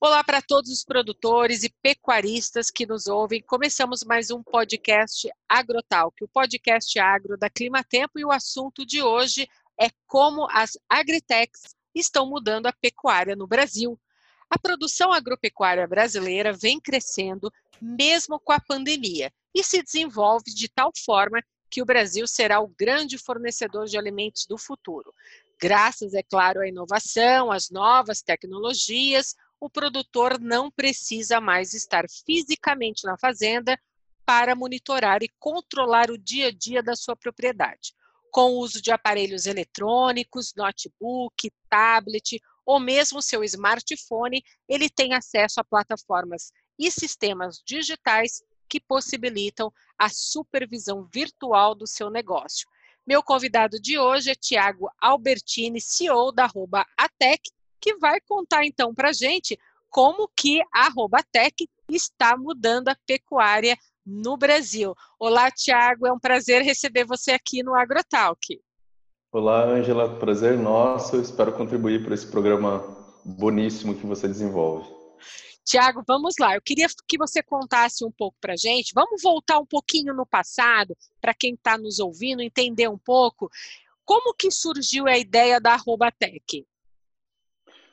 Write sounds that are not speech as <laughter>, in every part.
Olá para todos os produtores e pecuaristas que nos ouvem. Começamos mais um podcast Agrotalk, o podcast agro da Climatempo e o assunto de hoje é como as agritechs estão mudando a pecuária no Brasil. A produção agropecuária brasileira vem crescendo mesmo com a pandemia e se desenvolve de tal forma que o Brasil será o grande fornecedor de alimentos do futuro. Graças, é claro, à inovação, às novas tecnologias, o produtor não precisa mais estar fisicamente na fazenda para monitorar e controlar o dia a dia da sua propriedade. Com o uso de aparelhos eletrônicos, notebook, tablet ou mesmo seu smartphone, ele tem acesso a plataformas e sistemas digitais que possibilitam a supervisão virtual do seu negócio. Meu convidado de hoje é Tiago Albertini, CEO da arroba Atec, que vai contar então para a gente como que a Robatec está mudando a pecuária no Brasil. Olá, Tiago, é um prazer receber você aqui no AgroTalk. Olá, Angela, prazer nosso. Espero contribuir para esse programa boníssimo que você desenvolve. Tiago, vamos lá. Eu queria que você contasse um pouco para a gente. Vamos voltar um pouquinho no passado, para quem está nos ouvindo, entender um pouco como que surgiu a ideia da Robatec.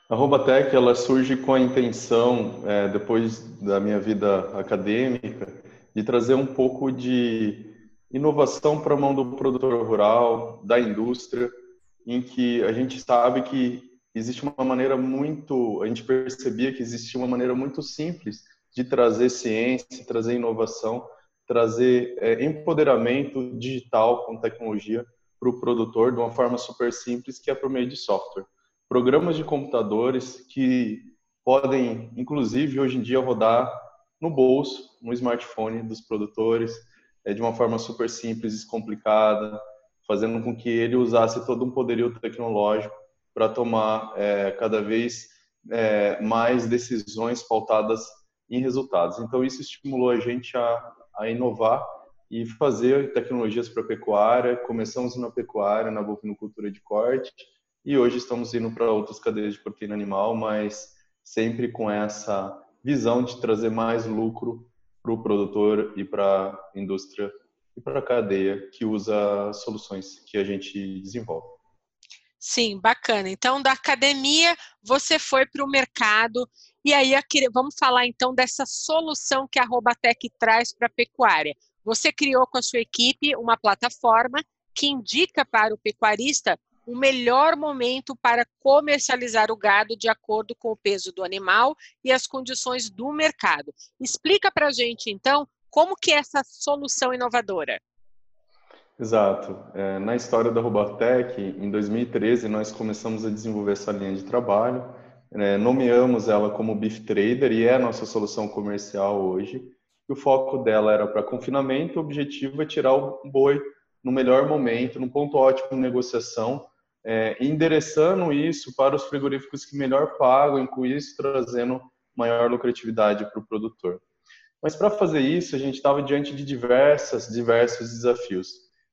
A Robatec ela surge com a intenção, é, depois da minha vida acadêmica, de trazer um pouco de inovação para a mão do produtor rural, da indústria, em que a gente sabe que existe uma maneira muito, a gente percebia que existia uma maneira muito simples de trazer ciência, trazer inovação, trazer é, empoderamento digital com tecnologia para o produtor de uma forma super simples, que é por meio de software programas de computadores que podem, inclusive, hoje em dia, rodar no bolso, no smartphone dos produtores, é, de uma forma super simples, descomplicada, fazendo com que ele usasse todo um poderio tecnológico para tomar é, cada vez é, mais decisões pautadas em resultados. Então, isso estimulou a gente a, a inovar e fazer tecnologias para a pecuária. Começamos na pecuária, na bovinocultura de corte, e hoje estamos indo para outras cadeias de proteína animal, mas sempre com essa visão de trazer mais lucro para o produtor e para a indústria e para a cadeia que usa soluções que a gente desenvolve. Sim, bacana. Então, da academia, você foi para o mercado. E aí, vamos falar então dessa solução que a Robatec traz para a pecuária. Você criou com a sua equipe uma plataforma que indica para o pecuarista o melhor momento para comercializar o gado de acordo com o peso do animal e as condições do mercado. Explica para a gente, então, como que é essa solução inovadora? Exato. É, na história da Robotech, em 2013, nós começamos a desenvolver essa linha de trabalho, é, nomeamos ela como Beef Trader e é a nossa solução comercial hoje. O foco dela era para confinamento, o objetivo é tirar o boi no melhor momento, no ponto ótimo de negociação, é, endereçando isso para os frigoríficos que melhor pagam, e com isso trazendo maior lucratividade para o produtor. Mas para fazer isso, a gente estava diante de diversas, diversos desafios.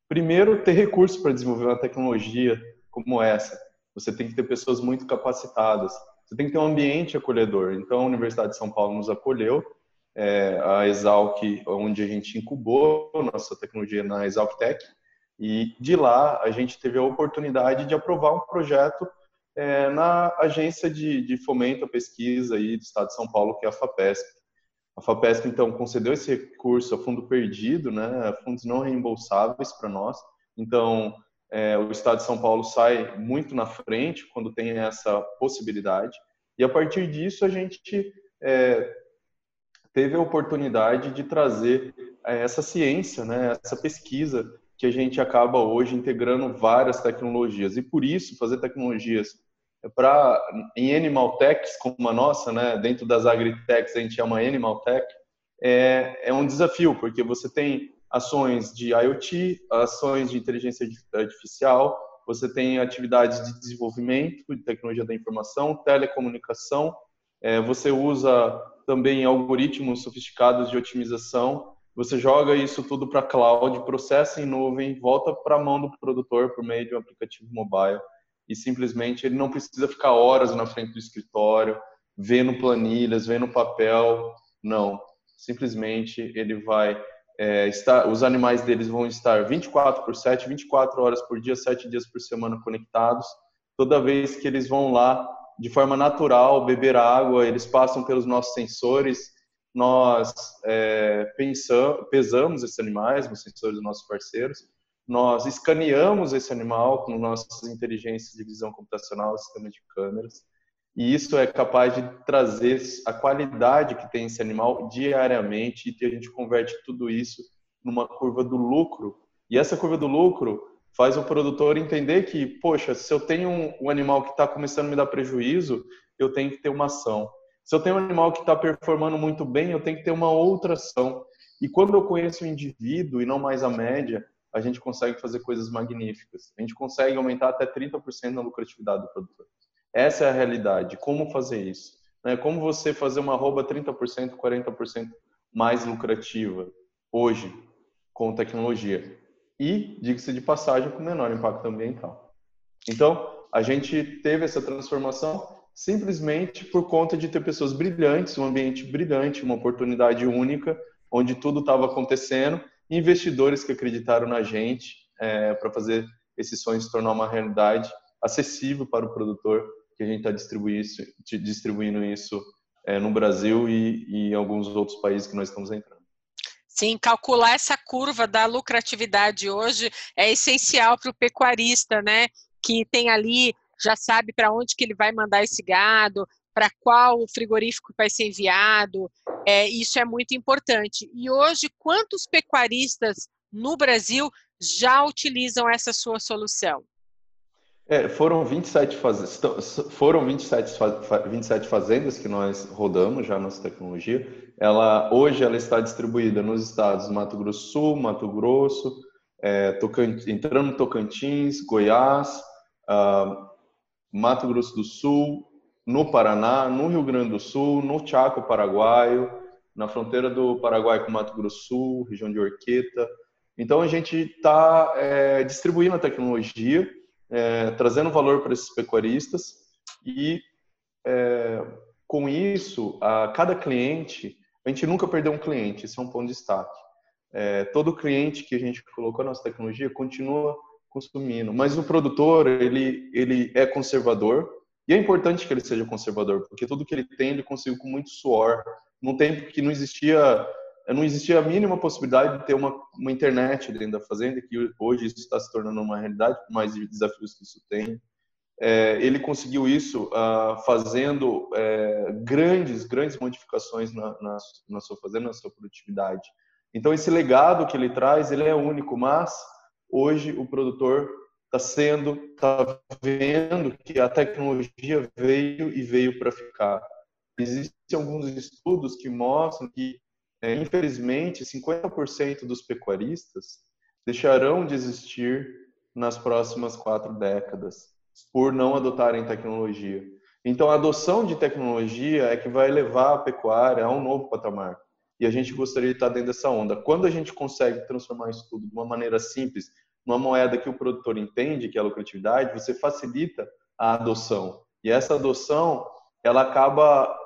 Primeiro, ter recursos para desenvolver uma tecnologia como essa. Você tem que ter pessoas muito capacitadas. Você tem que ter um ambiente acolhedor. Então, a Universidade de São Paulo nos acolheu, é, a Exalc, onde a gente incubou nossa tecnologia na Exalc Tech, e de lá a gente teve a oportunidade de aprovar um projeto é, na agência de, de fomento à pesquisa aí do Estado de São Paulo, que é a FAPESP. A FAPESP, então, concedeu esse recurso a fundo perdido, né, fundos não reembolsáveis para nós. Então, é, o Estado de São Paulo sai muito na frente quando tem essa possibilidade. E a partir disso, a gente é, teve a oportunidade de trazer é, essa ciência, né, essa pesquisa que a gente acaba hoje integrando várias tecnologias. E por isso, fazer tecnologias para em animal techs como a nossa, né, dentro das agritechs a gente chama animal tech, é, é um desafio, porque você tem ações de IoT, ações de inteligência artificial, você tem atividades de desenvolvimento de tecnologia da informação, telecomunicação, é, você usa também algoritmos sofisticados de otimização você joga isso tudo para cloud, processa em nuvem, volta para a mão do produtor por meio de um aplicativo mobile e simplesmente ele não precisa ficar horas na frente do escritório, vendo planilhas, vendo papel, não. Simplesmente ele vai é, estar, os animais deles vão estar 24 por 7, 24 horas por dia, 7 dias por semana conectados. Toda vez que eles vão lá de forma natural beber água, eles passam pelos nossos sensores, nós é, pensamos, pesamos esses animais, os sensores dos nossos parceiros, nós escaneamos esse animal com nossas inteligências de visão computacional, sistema de câmeras, e isso é capaz de trazer a qualidade que tem esse animal diariamente e a gente converte tudo isso numa curva do lucro. E essa curva do lucro faz o produtor entender que, poxa, se eu tenho um animal que está começando a me dar prejuízo, eu tenho que ter uma ação. Se eu tenho um animal que está performando muito bem, eu tenho que ter uma outra ação. E quando eu conheço o indivíduo e não mais a média, a gente consegue fazer coisas magníficas. A gente consegue aumentar até 30% na lucratividade do produtor. Essa é a realidade. Como fazer isso? Né? Como você fazer uma arroba 30%, 40% mais lucrativa hoje com tecnologia? E, diga-se de passagem, com menor impacto ambiental. Então, a gente teve essa transformação simplesmente por conta de ter pessoas brilhantes, um ambiente brilhante, uma oportunidade única, onde tudo estava acontecendo, investidores que acreditaram na gente é, para fazer esse sonho se tornar uma realidade acessível para o produtor que a gente está distribuindo, distribuindo isso é, no Brasil e, e em alguns outros países que nós estamos entrando. Sim, calcular essa curva da lucratividade hoje é essencial para o pecuarista, né? Que tem ali, já sabe para onde que ele vai mandar esse gado, para qual frigorífico vai ser enviado. É, isso é muito importante. E hoje, quantos pecuaristas no Brasil já utilizam essa sua solução? É, foram 27 fazendas, foram 27, 27 fazendas que nós rodamos já nossa tecnologia. Ela hoje ela está distribuída nos estados Mato Grosso Sul, Mato Grosso, é, Tocantins, entrando Tocantins, Goiás, uh, Mato Grosso do Sul, no Paraná, no Rio Grande do Sul, no Chaco Paraguaio, na fronteira do Paraguai com Mato Grosso do Sul, região de Orqueta. Então a gente está é, distribuindo a tecnologia é, trazendo valor para esses pecuaristas e é, com isso, a cada cliente, a gente nunca perdeu um cliente, isso é um ponto de destaque. É, todo cliente que a gente colocou na nossa tecnologia continua consumindo, mas o produtor, ele, ele é conservador, e é importante que ele seja conservador, porque tudo que ele tem, ele conseguiu com muito suor, num tempo que não existia não existia a mínima possibilidade de ter uma, uma internet dentro da fazenda, que hoje isso está se tornando uma realidade, por mais desafios que isso tem. É, ele conseguiu isso uh, fazendo é, grandes, grandes modificações na, na, na, sua fazenda, na sua produtividade. Então, esse legado que ele traz, ele é único, mas hoje o produtor está sendo, está vendo que a tecnologia veio e veio para ficar. Existem alguns estudos que mostram que é, infelizmente, 50% dos pecuaristas deixarão de existir nas próximas quatro décadas por não adotarem tecnologia. Então, a adoção de tecnologia é que vai levar a pecuária a um novo patamar. E a gente gostaria de estar dentro dessa onda. Quando a gente consegue transformar isso tudo de uma maneira simples, numa moeda que o produtor entende, que é a lucratividade, você facilita a adoção. E essa adoção, ela acaba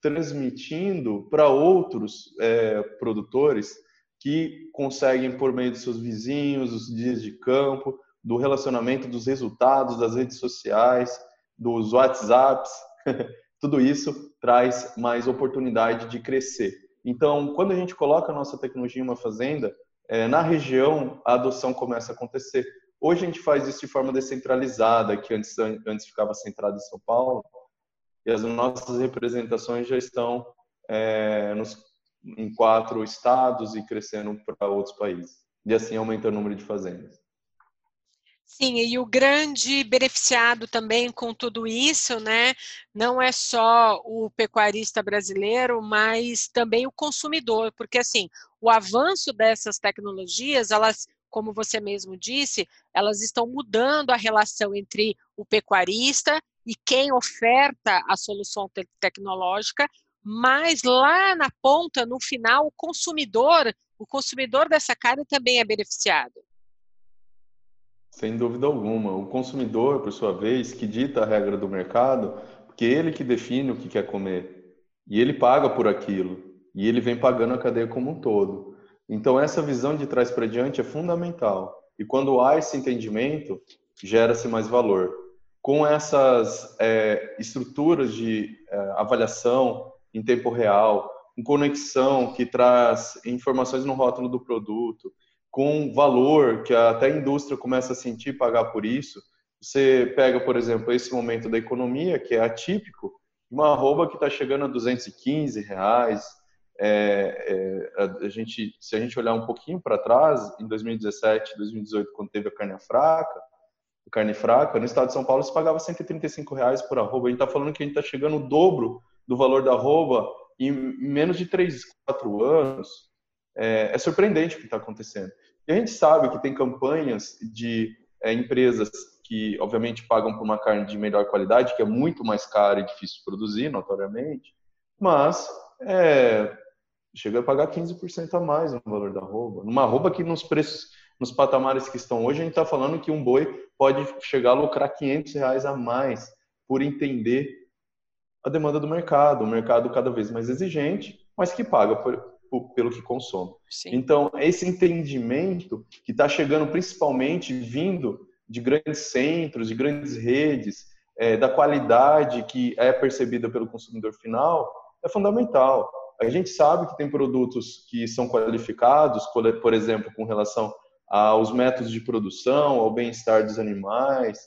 transmitindo para outros é, produtores que conseguem, por meio de seus vizinhos, os dias de campo, do relacionamento, dos resultados das redes sociais, dos WhatsApps, <laughs> tudo isso traz mais oportunidade de crescer. Então, quando a gente coloca a nossa tecnologia em uma fazenda, é, na região a adoção começa a acontecer. Hoje a gente faz isso de forma descentralizada, que antes, antes ficava centrado em São Paulo, e as nossas representações já estão é, nos, em quatro estados e crescendo para outros países. E assim aumentando o número de fazendas. Sim, e o grande beneficiado também com tudo isso, né, não é só o pecuarista brasileiro, mas também o consumidor, porque assim, o avanço dessas tecnologias, elas, como você mesmo disse, elas estão mudando a relação entre o pecuarista e quem oferta a solução te tecnológica, mas lá na ponta, no final, o consumidor, o consumidor dessa carne também é beneficiado. Sem dúvida alguma. O consumidor, por sua vez, que dita a regra do mercado, porque ele que define o que quer comer e ele paga por aquilo e ele vem pagando a cadeia como um todo. Então essa visão de trás para diante é fundamental. E quando há esse entendimento, gera-se mais valor. Com essas é, estruturas de é, avaliação em tempo real, com conexão que traz informações no rótulo do produto, com valor que até a indústria começa a sentir pagar por isso. Você pega, por exemplo, esse momento da economia, que é atípico, uma arroba que está chegando a 215 reais. É, é, a gente, se a gente olhar um pouquinho para trás, em 2017, 2018, quando teve a carne fraca, a carne fraca, no estado de São Paulo se pagava 135 reais por arroba. A gente está falando que a gente está chegando o dobro do valor da arroba em menos de 3, 4 anos, é, é surpreendente o que está acontecendo. E a gente sabe que tem campanhas de é, empresas que, obviamente, pagam por uma carne de melhor qualidade, que é muito mais cara e difícil de produzir, notoriamente, mas é, chega a pagar 15% a mais no valor da roupa. Numa roupa que nos preços, nos patamares que estão hoje, a gente está falando que um boi pode chegar a lucrar 500 reais a mais por entender a demanda do mercado, um mercado cada vez mais exigente, mas que paga por, pelo que consome. Sim. Então, esse entendimento que está chegando principalmente vindo de grandes centros, de grandes redes, é, da qualidade que é percebida pelo consumidor final, é fundamental. A gente sabe que tem produtos que são qualificados, por exemplo, com relação aos métodos de produção, ao bem-estar dos animais,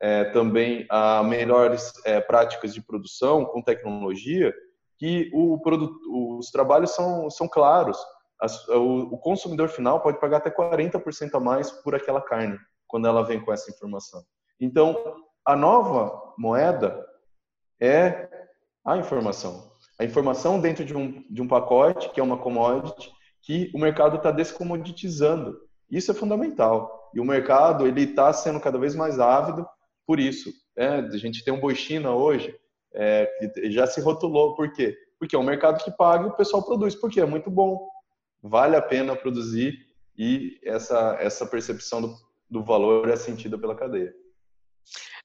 é, também a melhores é, práticas de produção com tecnologia, que o produto, os trabalhos são, são claros. As, o, o, consumidor final pode pagar até 40% a mais por aquela carne, quando ela vem com essa informação. Então, a nova moeda é a informação. A informação dentro de um, de um pacote, que é uma commodity, que o mercado está descomoditizando. Isso é fundamental. E o mercado ele está sendo cada vez mais ávido por isso. É, a gente tem um boi China hoje, é, que já se rotulou. Por quê? Porque é um mercado que paga e o pessoal produz. Porque é muito bom. Vale a pena produzir e essa, essa percepção do, do valor é sentida pela cadeia.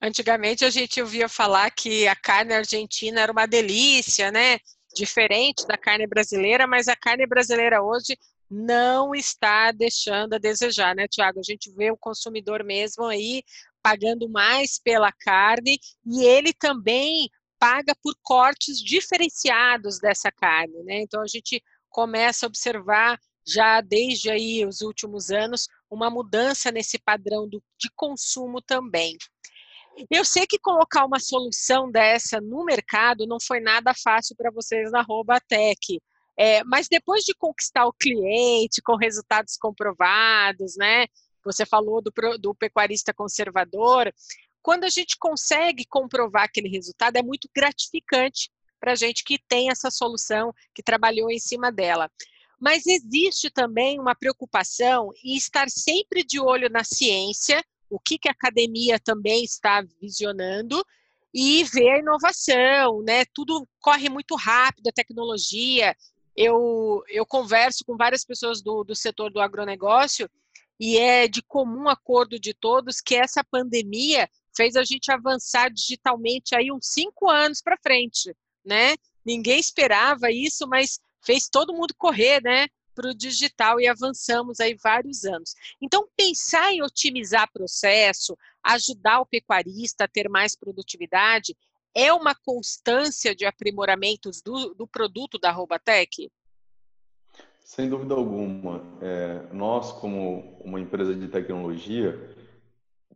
Antigamente a gente ouvia falar que a carne argentina era uma delícia, né? Diferente da carne brasileira, mas a carne brasileira hoje não está deixando a desejar, né, Tiago? A gente vê o consumidor mesmo aí pagando mais pela carne e ele também paga por cortes diferenciados dessa carne, né? Então a gente começa a observar já desde aí os últimos anos uma mudança nesse padrão do, de consumo também. Eu sei que colocar uma solução dessa no mercado não foi nada fácil para vocês na Robatec, é, mas depois de conquistar o cliente com resultados comprovados, né? Você falou do, do pecuarista conservador. Quando a gente consegue comprovar aquele resultado, é muito gratificante para a gente que tem essa solução, que trabalhou em cima dela. Mas existe também uma preocupação em estar sempre de olho na ciência, o que, que a academia também está visionando, e ver a inovação, né? Tudo corre muito rápido, a tecnologia. Eu, eu converso com várias pessoas do, do setor do agronegócio e é de comum acordo de todos que essa pandemia fez a gente avançar digitalmente aí uns cinco anos para frente, né? Ninguém esperava isso, mas fez todo mundo correr, né? Para o digital e avançamos aí vários anos. Então, pensar em otimizar processo, ajudar o pecuarista a ter mais produtividade, é uma constância de aprimoramentos do, do produto da Robatec? Sem dúvida alguma. É, nós, como uma empresa de tecnologia,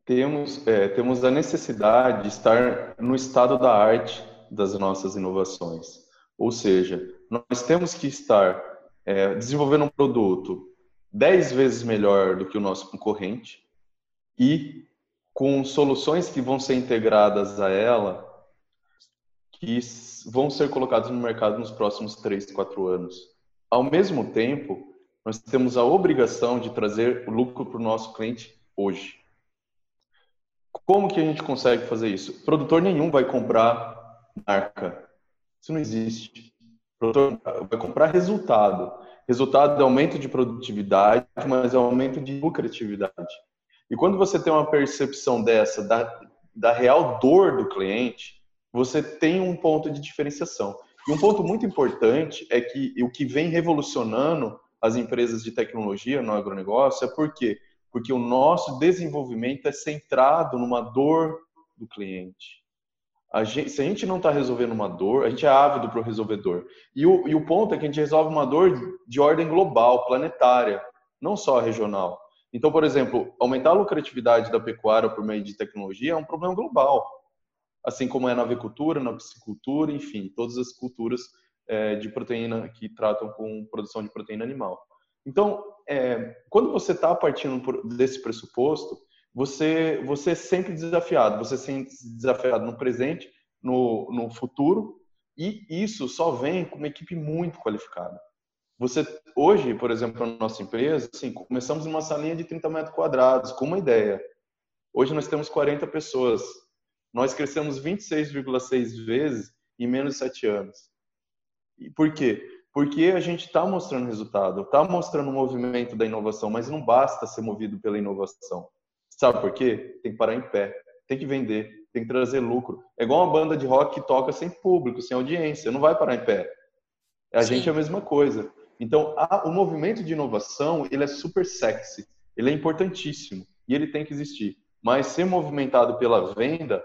temos, é, temos a necessidade de estar no estado da arte das nossas inovações. Ou seja, nós temos que estar é, desenvolvendo um produto dez vezes melhor do que o nosso concorrente e com soluções que vão ser integradas a ela, que vão ser colocadas no mercado nos próximos três, quatro anos. Ao mesmo tempo, nós temos a obrigação de trazer lucro para o nosso cliente hoje. Como que a gente consegue fazer isso? Produtor nenhum vai comprar marca. Isso não existe. Produtor vai comprar resultado. Resultado é aumento de produtividade, mas é aumento de lucratividade. E quando você tem uma percepção dessa, da, da real dor do cliente, você tem um ponto de diferenciação. E um ponto muito importante é que o que vem revolucionando as empresas de tecnologia no agronegócio é por quê? Porque o nosso desenvolvimento é centrado numa dor do cliente. A gente, se a gente não está resolvendo uma dor, a gente é ávido para o resolvedor. E o, ponto é que a gente resolve uma dor de ordem global, planetária, não só regional. Então, por exemplo, aumentar a lucratividade da pecuária por meio de tecnologia é um problema global, assim como é na avicultura, na piscicultura, enfim, todas as culturas é, de proteína que tratam com produção de proteína animal. Então, é, quando você está partindo desse pressuposto, você, você é sempre desafiado, você é sempre desafiado no presente, no, no futuro, e isso só vem com uma equipe muito qualificada. Você hoje, por exemplo, na nossa empresa, assim, começamos numa salinha de 30 metros quadrados, com uma ideia. Hoje nós temos 40 pessoas. Nós crescemos 26,6 vezes em menos de 7 anos. E por quê? Porque a gente está mostrando resultado, está mostrando o movimento da inovação, mas não basta ser movido pela inovação. Sabe por quê? Tem que parar em pé, tem que vender, tem que trazer lucro. É igual uma banda de rock que toca sem público, sem audiência, não vai parar em pé. A Sim. gente é a mesma coisa. Então, a, o movimento de inovação, ele é super sexy, ele é importantíssimo e ele tem que existir. Mas ser movimentado pela venda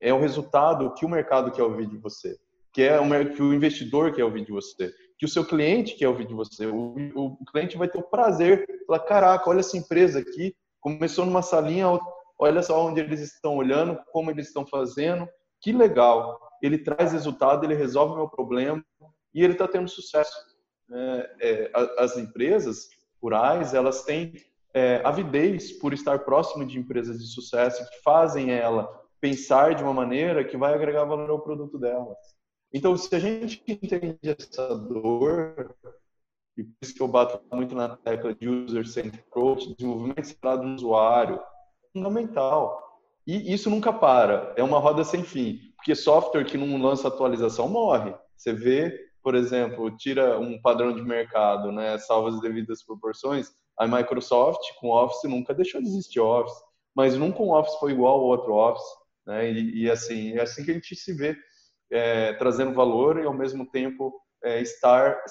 é o resultado que o mercado quer ouvir de você, que é o que o investidor quer ouvir de você, que o seu cliente quer ouvir de você. O, o cliente vai ter o prazer, falar, caraca, olha essa empresa aqui, Começou numa salinha, olha só onde eles estão olhando, como eles estão fazendo, que legal. Ele traz resultado, ele resolve o meu problema e ele está tendo sucesso. É, é, as empresas rurais, elas têm é, avidez por estar próximo de empresas de sucesso que fazem ela pensar de uma maneira que vai agregar valor ao produto delas. Então, se a gente entende essa dor, e por isso que eu bato muito na tecla de user-centered approach, desenvolvimento centrado no usuário, fundamental. E isso nunca para, é uma roda sem fim, porque software que não lança atualização morre. Você vê, por exemplo, tira um padrão de mercado, né, salva as devidas proporções, a Microsoft com Office nunca deixou de existir Office, mas nunca um Office foi igual ao outro Office, né, e, e assim, é assim que a gente se vê, é, trazendo valor e ao mesmo tempo é, estar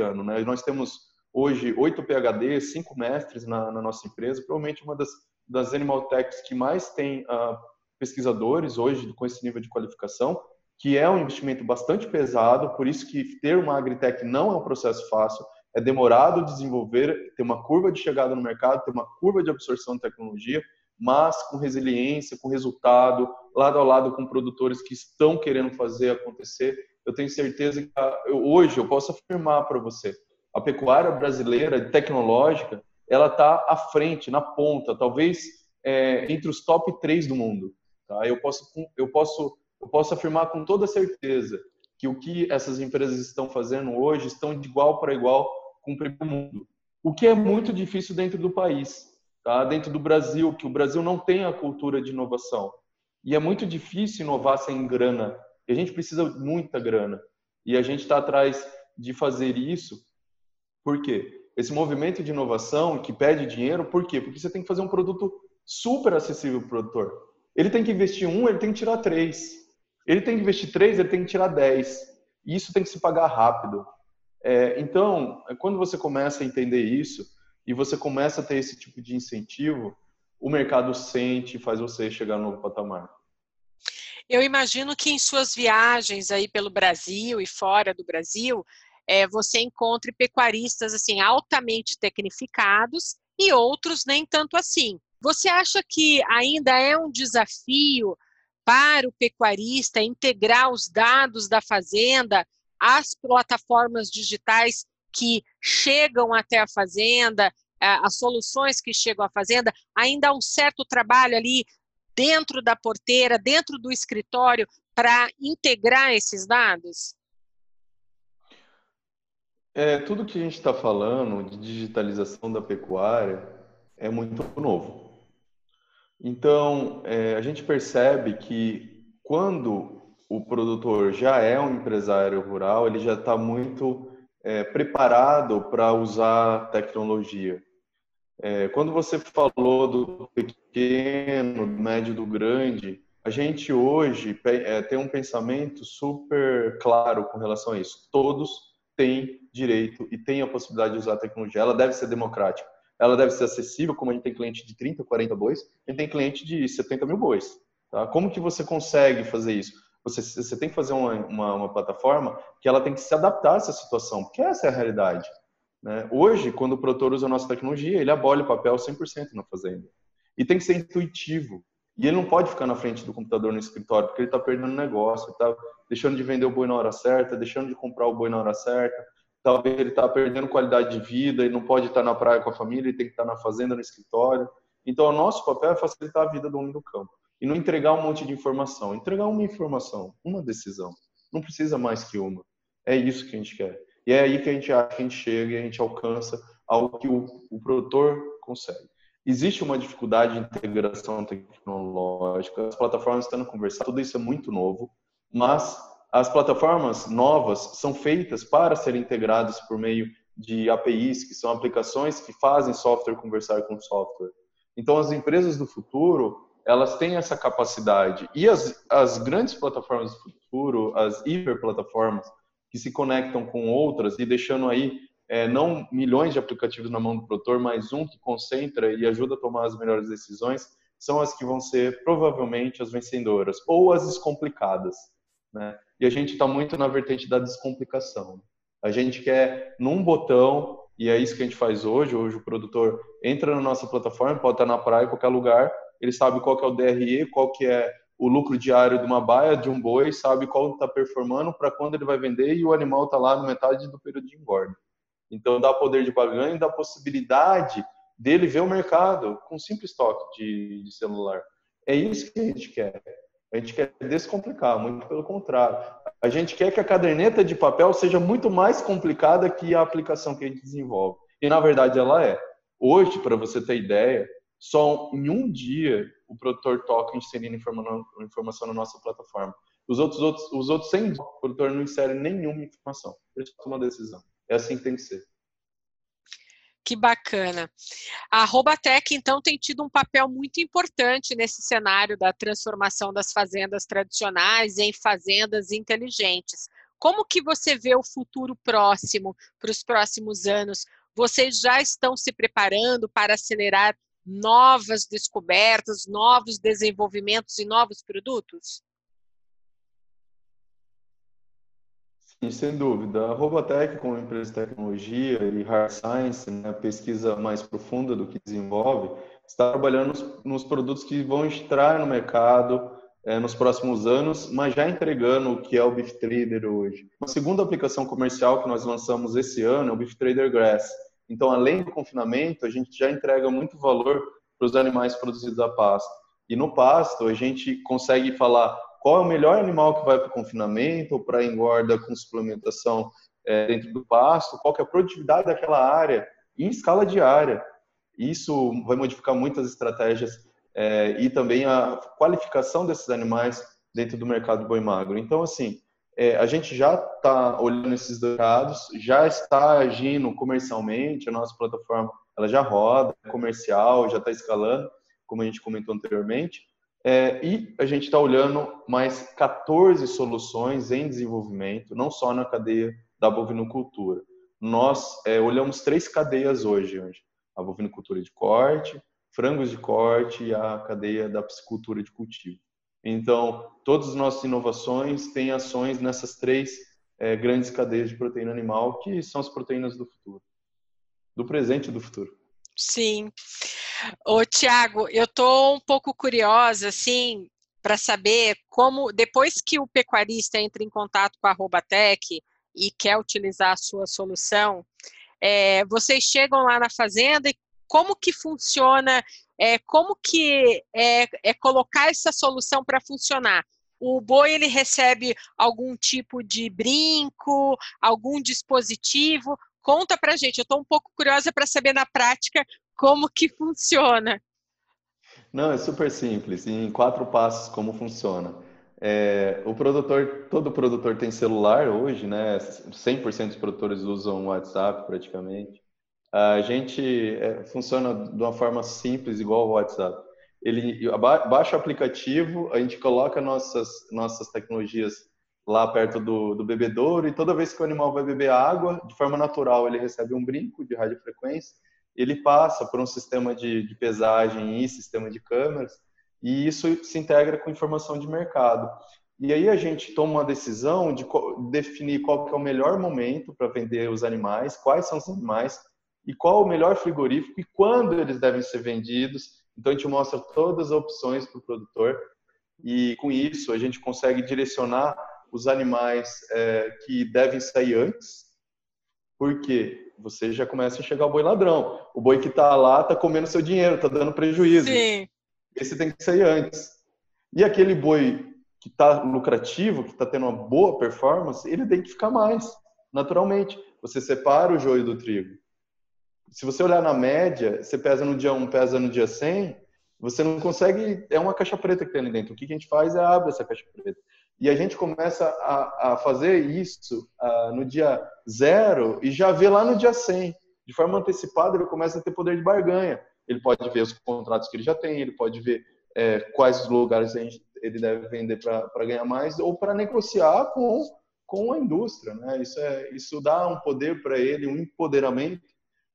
ano. Né? Nós temos hoje oito PHDs, cinco mestres na, na, nossa empresa, provavelmente uma das, das animal techs que mais tem uh, pesquisadores hoje com esse nível de qualificação, que é um investimento bastante pesado, por isso que ter uma agritech não é um processo fácil, é demorado desenvolver, ter uma curva de chegada no mercado, ter uma curva de absorção de tecnologia, mas com resiliência, com resultado, lado a lado com produtores que estão querendo fazer acontecer eu tenho certeza que hoje eu posso afirmar para você, a pecuária brasileira tecnológica, ela está à frente, na ponta, talvez é, entre os top 3 do mundo. Tá? Eu, posso, eu, posso, eu posso afirmar com toda certeza que o que essas empresas estão fazendo hoje estão de igual para igual com o primeiro mundo. O que é muito difícil dentro do país, tá? dentro do Brasil, que o Brasil não tem a cultura de inovação. E é muito difícil inovar sem grana e a gente precisa muita grana. E a gente está atrás de fazer isso. Por quê? Esse movimento de inovação que pede dinheiro, por quê? Porque você tem que fazer um produto super acessível para o produtor. Ele tem que investir um, ele tem que tirar três. Ele tem que investir três, ele tem que tirar dez. E isso tem que se pagar rápido. É, então, quando você começa a entender isso e você começa a ter esse tipo de incentivo, o mercado sente e faz você chegar no novo patamar. Eu imagino que em suas viagens aí pelo Brasil e fora do Brasil, é, você encontre pecuaristas assim altamente tecnificados e outros nem tanto assim. Você acha que ainda é um desafio para o pecuarista integrar os dados da fazenda às plataformas digitais que chegam até a fazenda, as soluções que chegam à fazenda, ainda há um certo trabalho ali dentro da porteira, dentro do escritório, para integrar esses dados? É, tudo que a gente está falando de digitalização da pecuária é muito novo. Então, é, a gente percebe que quando o produtor já é um empresário rural, ele já está muito é, preparado para usar tecnologia. É, quando você falou do pequeno, do médio, do grande, a gente hoje é, tem um pensamento super claro com relação a isso. Todos têm direito e têm a possibilidade de usar a tecnologia. Ela deve ser democrática. Ela deve ser acessível, como a gente tem cliente de 30, 40 bois, a gente tem cliente de 70 mil bois. Tá? Como que você consegue fazer isso? Você, você tem que fazer uma, uma, uma, plataforma que ela tem que se adaptar a essa situação, porque essa é a realidade. Né? Hoje, quando o produtor usa a nossa tecnologia, ele abole o papel 100% na fazenda. E tem que ser intuitivo. E ele não pode ficar na frente do computador no escritório, porque ele está perdendo negócio, está deixando de vender o boi na hora certa, deixando de comprar o boi na hora certa, talvez ele está perdendo qualidade de vida e não pode estar na praia com a família, ele tem que estar na fazenda, no escritório. Então, o nosso papel é facilitar a vida do homem do campo e não entregar um monte de informação, entregar uma informação, uma decisão. Não precisa mais que uma. É isso que a gente quer. E é aí que a gente acha que a gente chega e a gente alcança algo que o, o produtor consegue. Existe uma dificuldade de integração tecnológica, as plataformas estão conversando, tudo isso é muito novo, mas as plataformas novas são feitas para serem integradas por meio de APIs, que são aplicações que fazem software conversar com software. Então, as empresas do futuro, elas têm essa capacidade. E as, as grandes plataformas do futuro, as hiperplataformas, que se conectam com outras e deixando aí é, não milhões de aplicativos na mão do produtor, mas um que concentra e ajuda a tomar as melhores decisões, são as que vão ser provavelmente as vencedoras ou as descomplicadas. Né? E a gente está muito na vertente da descomplicação. A gente quer num botão, e é isso que a gente faz hoje. Hoje o produtor entra na nossa plataforma, pode estar na praia, em qualquer lugar, ele sabe qual que é o DRE, qual que é o lucro diário de uma baia, de um boi, sabe qual está performando, para quando ele vai vender e o animal está lá no metade do período de engorda. Então, dá poder de barganha e dá possibilidade dele ver o mercado com um simples toque de, de celular. É isso que a gente quer. A gente quer descomplicar, muito pelo contrário. A gente quer que a caderneta de papel seja muito mais complicada que a aplicação que a gente desenvolve. E, na verdade, ela é. Hoje, para você ter ideia, só em um dia o produtor toca inserindo informação na nossa plataforma. Os outros, outros, os outros 100 o produtor não insere nenhuma informação. Ele toma uma decisão. É assim que tem que ser. Que bacana. A Robatec, então, tem tido um papel muito importante nesse cenário da transformação das fazendas tradicionais em fazendas inteligentes. Como que você vê o futuro próximo, para os próximos anos? Vocês já estão se preparando para acelerar novas descobertas, novos desenvolvimentos e novos produtos? Sim, sem dúvida. A Robotech, como empresa de tecnologia e hard science, né, pesquisa mais profunda do que desenvolve, está trabalhando nos, nos produtos que vão entrar no mercado é, nos próximos anos, mas já entregando o que é o Beef Trader hoje. Uma segunda aplicação comercial que nós lançamos esse ano é o Beef Trader Grass. Então, além do confinamento, a gente já entrega muito valor para os animais produzidos a pasto. E no pasto, a gente consegue falar qual é o melhor animal que vai para o confinamento ou para engorda com suplementação é, dentro do pasto, qual é a produtividade daquela área em escala diária. Isso vai modificar muitas estratégias é, e também a qualificação desses animais dentro do mercado boi magro. Então, assim, é, a gente já está olhando esses dados, já está agindo comercialmente, a nossa plataforma ela já roda, é comercial, já está escalando, como a gente comentou anteriormente, é, e a gente está olhando mais 14 soluções em desenvolvimento, não só na cadeia da bovinocultura. Nós é, olhamos três cadeias hoje, hoje, a bovinocultura de corte, frangos de corte e a cadeia da piscicultura de cultivo. Então, todas as nossas inovações têm ações nessas três é, grandes cadeias de proteína animal, que são as proteínas do futuro, do presente e do futuro. Sim. Ô, Tiago, eu estou um pouco curiosa, assim, para saber como, depois que o pecuarista entra em contato com a Robatec e quer utilizar a sua solução, é, vocês chegam lá na fazenda e como que funciona, é, como que é, é colocar essa solução para funcionar? O boi ele recebe algum tipo de brinco, algum dispositivo? Conta para gente. Eu estou um pouco curiosa para saber na prática como que <laughs> funciona? Não, é super simples. Em quatro passos, como funciona. É, o produtor, todo produtor tem celular hoje, né? 100% dos produtores usam WhatsApp praticamente. A gente é, funciona de uma forma simples, igual o WhatsApp. ele baixa o aplicativo, a gente coloca nossas, nossas tecnologias lá perto do, do bebedouro e toda vez que o animal vai beber água, de forma natural, ele recebe um brinco de radiofrequência, ele passa por um sistema de, de pesagem e sistema de câmeras e isso se integra com informação de mercado. E aí a gente toma uma decisão de definir qual que é o melhor momento para vender os animais, quais são os animais e qual o melhor frigorífico e quando eles devem ser vendidos. Então a gente mostra todas as opções para o produtor e com isso a gente consegue direcionar os animais é, que devem sair antes, porque você já começa a chegar o boi ladrão. O boi que está lá está comendo seu dinheiro, está dando prejuízo. Sim. Esse tem que sair antes. E aquele boi que está lucrativo, que está tendo uma boa performance, ele tem que ficar mais, naturalmente. Você separa o joio do trigo. Se você olhar na média, você pesa no dia 1, pesa no dia 100, você não consegue. É uma caixa preta que tem ali dentro. O que a gente faz é abre essa caixa preta. E a gente começa a, a fazer isso uh, no dia zero e já vê lá no dia 100. De forma antecipada, ele começa a ter poder de barganha. Ele pode ver os contratos que ele já tem, ele pode ver é, quais lugares ele deve vender para ganhar mais ou para negociar com, com a indústria. Né? Isso, é, isso dá um poder para ele, um empoderamento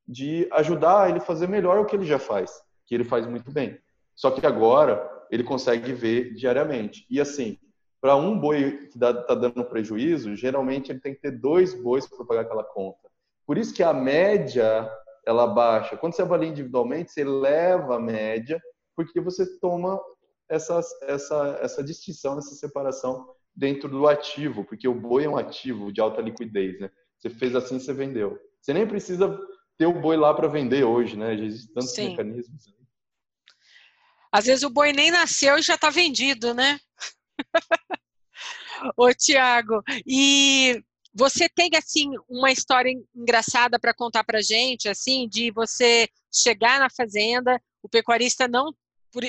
de ajudar ele a fazer melhor o que ele já faz, que ele faz muito bem. Só que agora ele consegue ver diariamente. E assim, para um boi que está dando prejuízo, geralmente ele tem que ter dois bois para pagar aquela conta. Por isso que a média ela baixa. Quando você avalia individualmente, você leva a média, porque você toma essa, essa, essa distinção, essa separação dentro do ativo, porque o boi é um ativo de alta liquidez. Né? Você fez assim, você vendeu. Você nem precisa ter o boi lá para vender hoje, né? Já existem tantos Sim. mecanismos. Às vezes o boi nem nasceu e já está vendido, né? <laughs> Ô, Tiago, e você tem, assim, uma história engraçada para contar para gente, assim, de você chegar na fazenda, o pecuarista não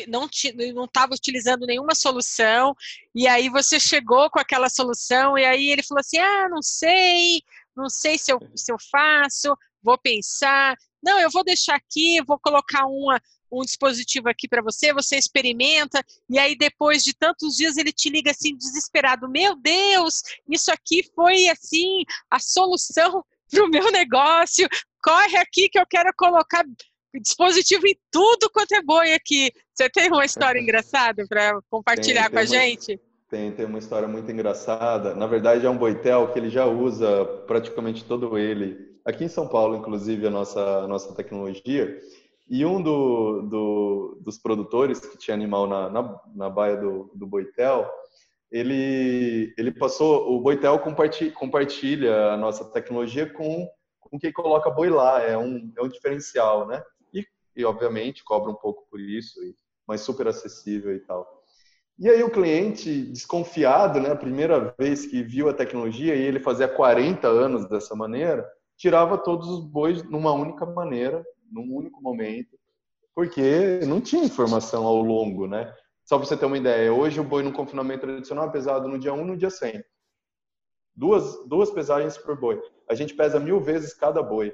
não não estava utilizando nenhuma solução e aí você chegou com aquela solução e aí ele falou assim ah não sei não sei se eu, se eu faço vou pensar não eu vou deixar aqui vou colocar uma um dispositivo aqui para você, você experimenta, e aí depois de tantos dias ele te liga assim desesperado: Meu Deus, isso aqui foi assim a solução <laughs> para o meu negócio, corre aqui que eu quero colocar dispositivo em tudo quanto é boi aqui. Você tem uma história <laughs> engraçada para compartilhar tem, tem com a uma, gente? Tem, tem uma história muito engraçada. Na verdade, é um boitel que ele já usa praticamente todo ele. Aqui em São Paulo, inclusive, a nossa, a nossa tecnologia. E um do, do, dos produtores que tinha animal na, na, na baia do, do Boitel, ele, ele passou, o Boitel compartilha, compartilha a nossa tecnologia com, com quem coloca boi lá, é um, é um diferencial, né? E, e obviamente cobra um pouco por isso, mas super acessível e tal. E aí o cliente, desconfiado, né, a primeira vez que viu a tecnologia, e ele fazia 40 anos dessa maneira, tirava todos os bois numa única maneira, num único momento, porque não tinha informação ao longo, né? Só para você ter uma ideia, hoje o boi no confinamento tradicional é pesado no dia 1 e no dia 100. Duas, duas pesagens por boi. A gente pesa mil vezes cada boi,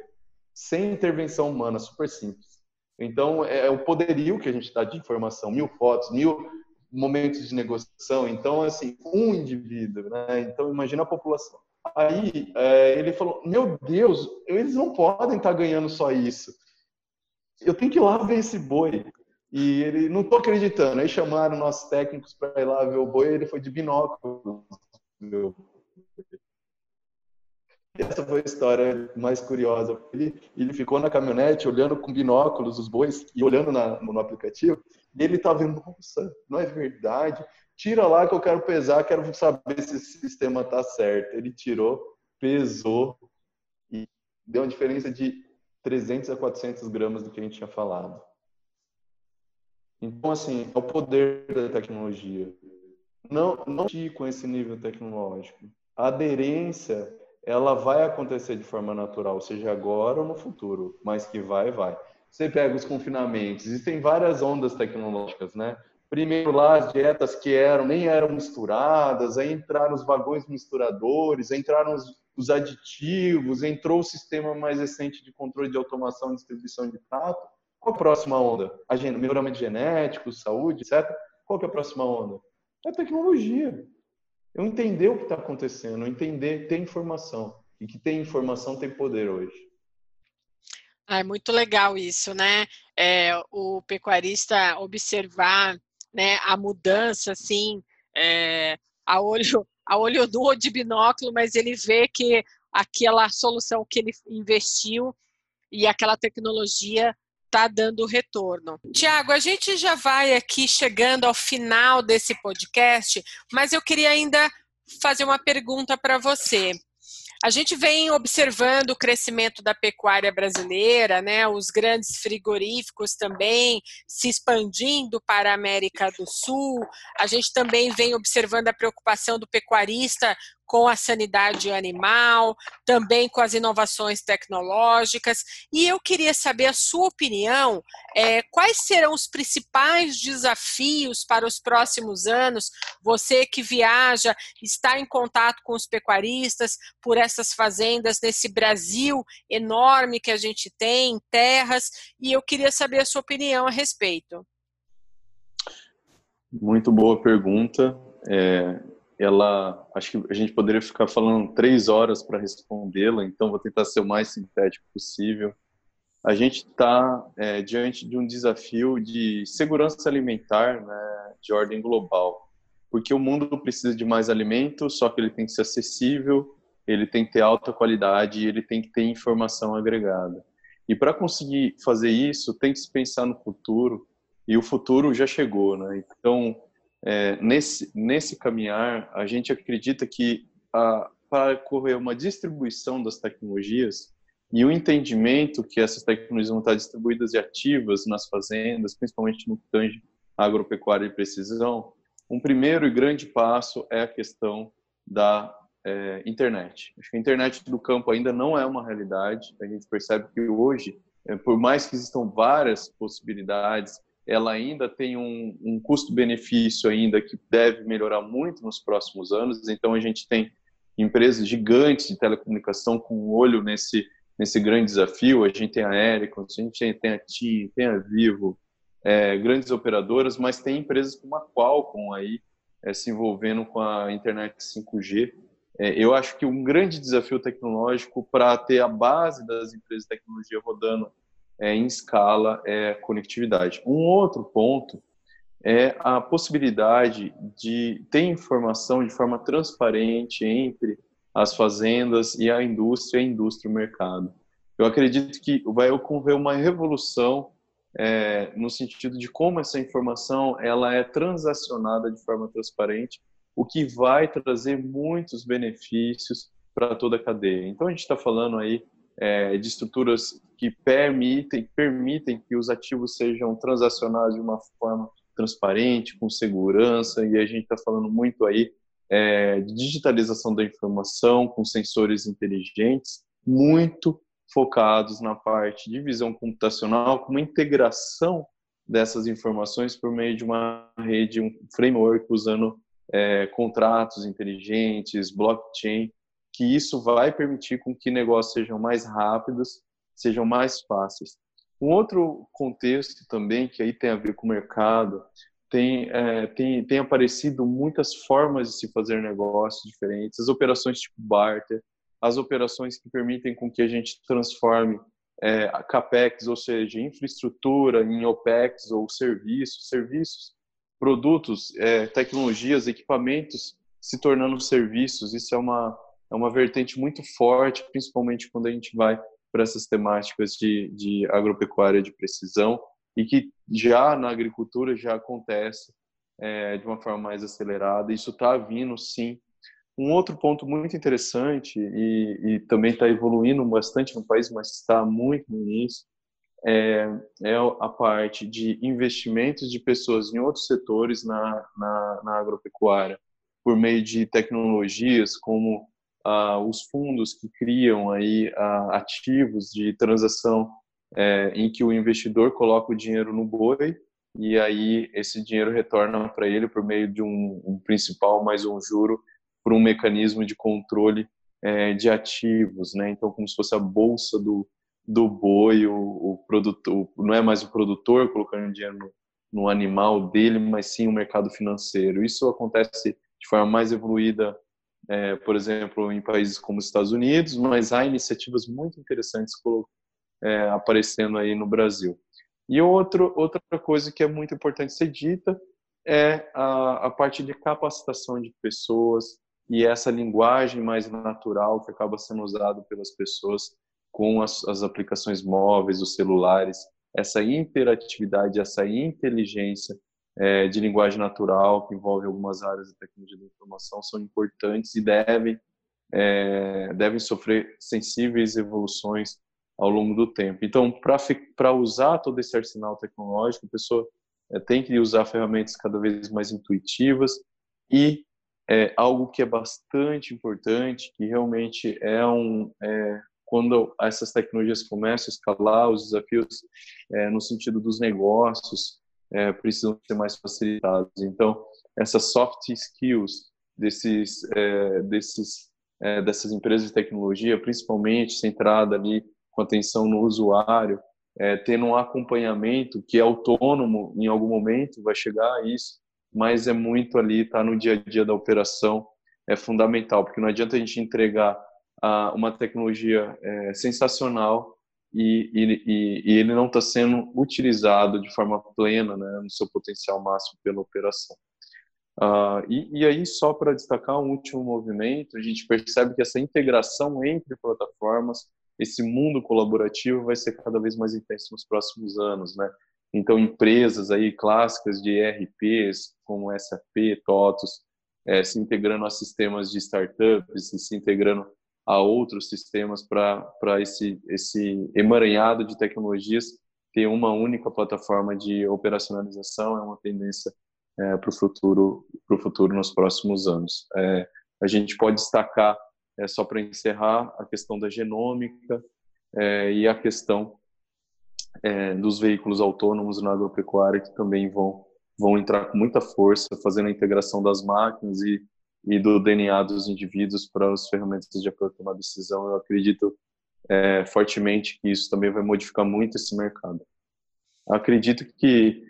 sem intervenção humana, super simples. Então, é, é o poderio que a gente dá de informação, mil fotos, mil momentos de negociação. Então, assim, um indivíduo, né? Então, imagina a população. Aí, é, ele falou, meu Deus, eles não podem estar ganhando só isso eu tenho que ir lá ver esse boi. E ele, não tô acreditando. Aí chamaram nossos técnicos para ir lá ver o boi ele foi de binóculo. Essa foi a história mais curiosa. Ele, ele ficou na caminhonete olhando com binóculos os bois e olhando na, no aplicativo. E ele estava vendo, nossa, não é verdade? Tira lá que eu quero pesar, quero saber se esse sistema está certo. Ele tirou, pesou e deu uma diferença de 300 a 400 gramas do que a gente tinha falado. Então, assim, é o poder da tecnologia. Não, não com esse nível tecnológico. A aderência, ela vai acontecer de forma natural, seja agora ou no futuro, mas que vai, vai. Você pega os confinamentos, existem várias ondas tecnológicas, né? Primeiro lá as dietas que eram nem eram misturadas, aí entraram os vagões misturadores, entraram os os aditivos, entrou o sistema mais recente de controle de automação e distribuição de prato, Qual a próxima onda? A melhoramento genético, saúde, etc. Qual que é a próxima onda? É a tecnologia. Eu entender o que está acontecendo, entender, ter informação. E que tem informação tem poder hoje. Ah, é muito legal isso, né? É, o pecuarista observar né, a mudança, assim, é, a olho a olho nu ou de binóculo, mas ele vê que aquela solução que ele investiu e aquela tecnologia está dando retorno. Tiago, a gente já vai aqui chegando ao final desse podcast, mas eu queria ainda fazer uma pergunta para você. A gente vem observando o crescimento da pecuária brasileira, né, os grandes frigoríficos também se expandindo para a América do Sul. A gente também vem observando a preocupação do pecuarista com a sanidade animal, também com as inovações tecnológicas. E eu queria saber a sua opinião: é, quais serão os principais desafios para os próximos anos? Você que viaja, está em contato com os pecuaristas por essas fazendas nesse Brasil enorme que a gente tem, terras, e eu queria saber a sua opinião a respeito. Muito boa pergunta. É, ela acho que a gente poderia ficar falando três horas para respondê-la, então vou tentar ser o mais sintético possível. A gente está é, diante de um desafio de segurança alimentar né, de ordem global, porque o mundo precisa de mais alimento, só que ele tem que ser acessível, ele tem que ter alta qualidade ele tem que ter informação agregada. E para conseguir fazer isso, tem que se pensar no futuro, e o futuro já chegou, né? Então, é, nesse, nesse caminhar, a gente acredita que para ocorrer uma distribuição das tecnologias e o entendimento que essas tecnologias vão estar distribuídas e ativas nas fazendas, principalmente no que tange agropecuária de precisão, um primeiro e grande passo é a questão da é, internet. Acho que a internet do campo ainda não é uma realidade. A gente percebe que hoje, é, por mais que existam várias possibilidades, ela ainda tem um, um custo-benefício ainda que deve melhorar muito nos próximos anos. Então a gente tem empresas gigantes de telecomunicação com um olho nesse nesse grande desafio. A gente tem a Ericsson, a gente tem a TIM, tem a Vivo, é, grandes operadoras, mas tem empresas como a Qualcomm aí é, se envolvendo com a internet 5G. É, eu acho que um grande desafio tecnológico para ter a base das empresas de tecnologia rodando é, em escala é conectividade. Um outro ponto é a possibilidade de ter informação de forma transparente entre as fazendas e a indústria, a indústria e o mercado. Eu acredito que vai ocorrer uma revolução é, no sentido de como essa informação ela é transacionada de forma transparente, o que vai trazer muitos benefícios para toda a cadeia. Então a gente está falando aí é, de estruturas que permitem, permitem que os ativos sejam transacionados de uma forma transparente, com segurança, e a gente está falando muito aí é, de digitalização da informação com sensores inteligentes, muito focados na parte de visão computacional, com uma integração dessas informações por meio de uma rede, um framework usando é, contratos inteligentes, blockchain, que isso vai permitir com que negócios sejam mais rápidos, sejam mais fáceis. Um outro contexto também, que aí tem a ver com o mercado, tem, é, tem, tem aparecido muitas formas de se fazer negócios diferentes, as operações tipo barter, as operações que permitem com que a gente transforme é, capex, ou seja, infraestrutura em opex ou serviços, serviços, produtos, é, tecnologias, equipamentos se tornando serviços. Isso é uma é uma vertente muito forte, principalmente quando a gente vai para essas temáticas de, de agropecuária de precisão e que já na agricultura já acontece é, de uma forma mais acelerada. Isso está vindo, sim. Um outro ponto muito interessante e, e também está evoluindo bastante no país, mas está muito no início, é, é, a parte de investimentos de pessoas em outros setores na, na, na agropecuária, por meio de tecnologias como os fundos que criam aí ativos de transação é, em que o investidor coloca o dinheiro no boi e aí esse dinheiro retorna para ele por meio de um, um, principal mais um juro por um mecanismo de controle é, de ativos, né? Então como se fosse a bolsa do do boi, o, o produtor, não é mais o produtor colocando dinheiro no, no animal dele, mas sim o mercado financeiro. Isso acontece de forma mais evoluída, é, por exemplo, em países como os Estados Unidos, mas há iniciativas muito interessantes é, aparecendo aí no Brasil. E outro, outra coisa que é muito importante ser dita é a, a parte de capacitação de pessoas e essa linguagem mais natural que acaba sendo usada pelas pessoas com as, as aplicações móveis, os celulares, essa interatividade, essa inteligência é, de linguagem natural que envolve algumas áreas da tecnologia da informação são importantes e devem é, devem sofrer sensíveis evoluções ao longo do tempo. Então, para usar todo esse arsenal tecnológico, a pessoa é, tem que usar ferramentas cada vez mais intuitivas e é, algo que é bastante importante, que realmente é um é, quando essas tecnologias começam a escalar, os desafios é, no sentido dos negócios é, precisam ser mais facilitados. Então, essas soft skills desses, é, desses, é, dessas empresas de tecnologia, principalmente centrada ali com atenção no usuário, é, tendo um acompanhamento que é autônomo em algum momento, vai chegar a isso, mas é muito ali, está no dia a dia da operação, é fundamental, porque não adianta a gente entregar uma tecnologia é, sensacional e, e, e, ele não está sendo utilizado de forma plena, né, no seu potencial máximo pela operação. Uh, e, e, aí, só para destacar um último movimento, a gente percebe que essa integração entre plataformas, esse mundo colaborativo vai ser cada vez mais intenso nos próximos anos, né? Então, empresas aí clássicas de ERPs, como SAP, TOTOS, é, se integrando a sistemas de startups, se integrando a outros sistemas para esse, esse emaranhado de tecnologias ter uma única plataforma de operacionalização é uma tendência é, para o futuro para o futuro nos próximos anos. É, a gente pode destacar é, só para encerrar a questão da genômica é, e a questão é, dos veículos autônomos na agropecuária que também vão vão entrar com muita força fazendo a integração das máquinas e e do DNA dos indivíduos para as ferramentas de apoio tomar decisão. Eu acredito é, fortemente que isso também vai modificar muito esse mercado. Eu acredito que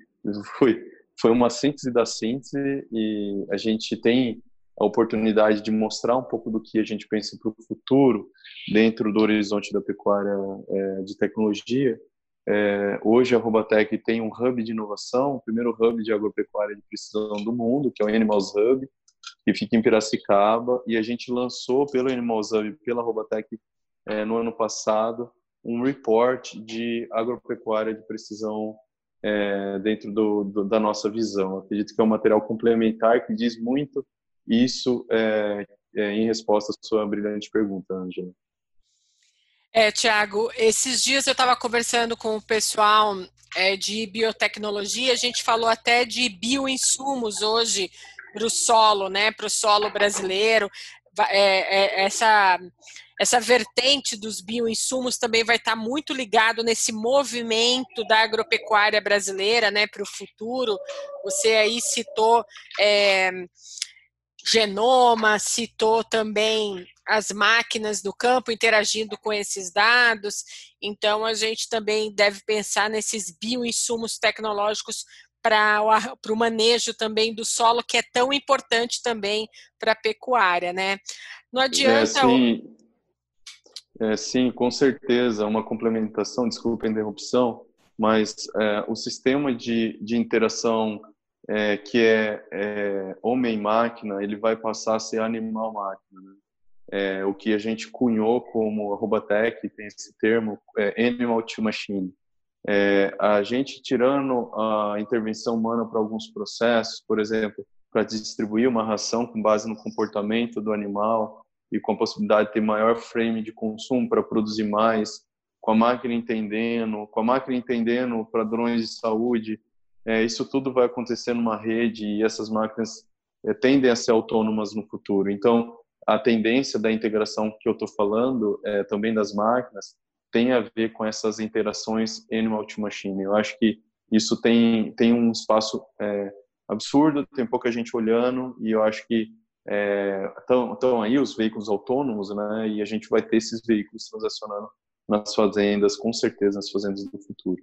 foi foi uma síntese da síntese e a gente tem a oportunidade de mostrar um pouco do que a gente pensa para o futuro dentro do horizonte da pecuária é, de tecnologia. É, hoje a Robatec tem um hub de inovação, o primeiro hub de agropecuária de precisão do mundo, que é o Animals Hub, que fica em Piracicaba, e a gente lançou pelo Animals Hub, pela Robatec, é, no ano passado, um report de agropecuária de precisão é, dentro do, do, da nossa visão. acredito que é um material complementar que diz muito isso é, é em resposta à sua brilhante pergunta, Angela. É, Tiago, esses dias eu estava conversando com o pessoal é, de biotecnologia, a gente falou até de bioinsumos hoje para o solo, né, para o solo brasileiro. É, é, essa, essa vertente dos bioinsumos também vai estar muito ligado nesse movimento da agropecuária brasileira né, para o futuro. Você aí citou é, genoma, citou também as máquinas do campo interagindo com esses dados. Então, a gente também deve pensar nesses bioinsumos tecnológicos para o manejo também do solo, que é tão importante também para a pecuária, né? Não adianta... É, sim. É, sim, com certeza, uma complementação, desculpa a interrupção, mas é, o sistema de, de interação é, que é, é homem-máquina, ele vai passar a ser animal-máquina. Né? É, o que a gente cunhou como a Robatec, tem esse termo, é Animal to Machine. É, a gente tirando a intervenção humana para alguns processos, por exemplo, para distribuir uma ração com base no comportamento do animal e com a possibilidade de ter maior frame de consumo para produzir mais, com a máquina entendendo, com a máquina entendendo padrões de saúde, é, isso tudo vai acontecer numa rede e essas máquinas é, tendem a ser autônomas no futuro. Então, a tendência da integração que eu estou falando, é, também das máquinas, tem a ver com essas interações animal to machine. Eu acho que isso tem tem um espaço é, absurdo, tem pouca gente olhando e eu acho que estão é, aí os veículos autônomos, né? E a gente vai ter esses veículos transacionando nas fazendas, com certeza nas fazendas do futuro.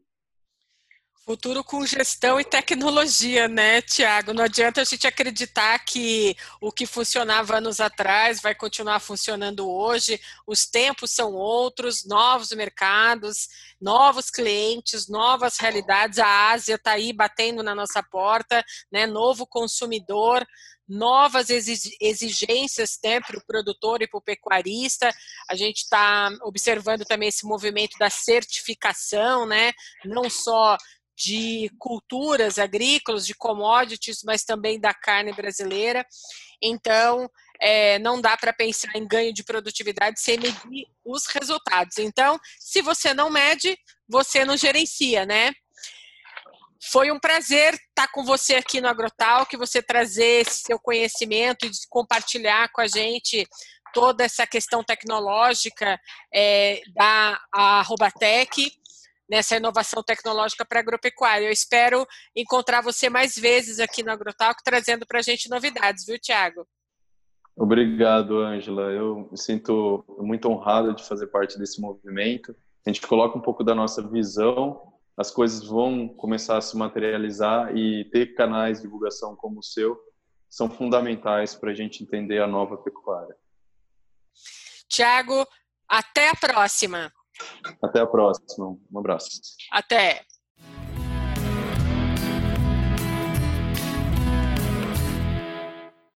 Futuro com gestão e tecnologia, né, Tiago? Não adianta a gente acreditar que o que funcionava anos atrás vai continuar funcionando hoje. Os tempos são outros, novos mercados, novos clientes, novas realidades. A Ásia está aí batendo na nossa porta, né? Novo consumidor, novas exigências né, para o produtor e para o pecuarista. A gente está observando também esse movimento da certificação, né? Não só de culturas agrícolas, de commodities, mas também da carne brasileira. Então, é, não dá para pensar em ganho de produtividade sem medir os resultados. Então, se você não mede, você não gerencia, né? Foi um prazer estar com você aqui no Agrotal, que você trazer seu conhecimento e compartilhar com a gente toda essa questão tecnológica é, da Robatec nessa inovação tecnológica para agropecuária. Eu espero encontrar você mais vezes aqui no Agrotalk, trazendo para a gente novidades, viu, Tiago? Obrigado, Ângela. Eu me sinto muito honrado de fazer parte desse movimento. A gente coloca um pouco da nossa visão, as coisas vão começar a se materializar e ter canais de divulgação como o seu são fundamentais para a gente entender a nova pecuária. Tiago, até a próxima. Até a próxima. Um abraço. Até.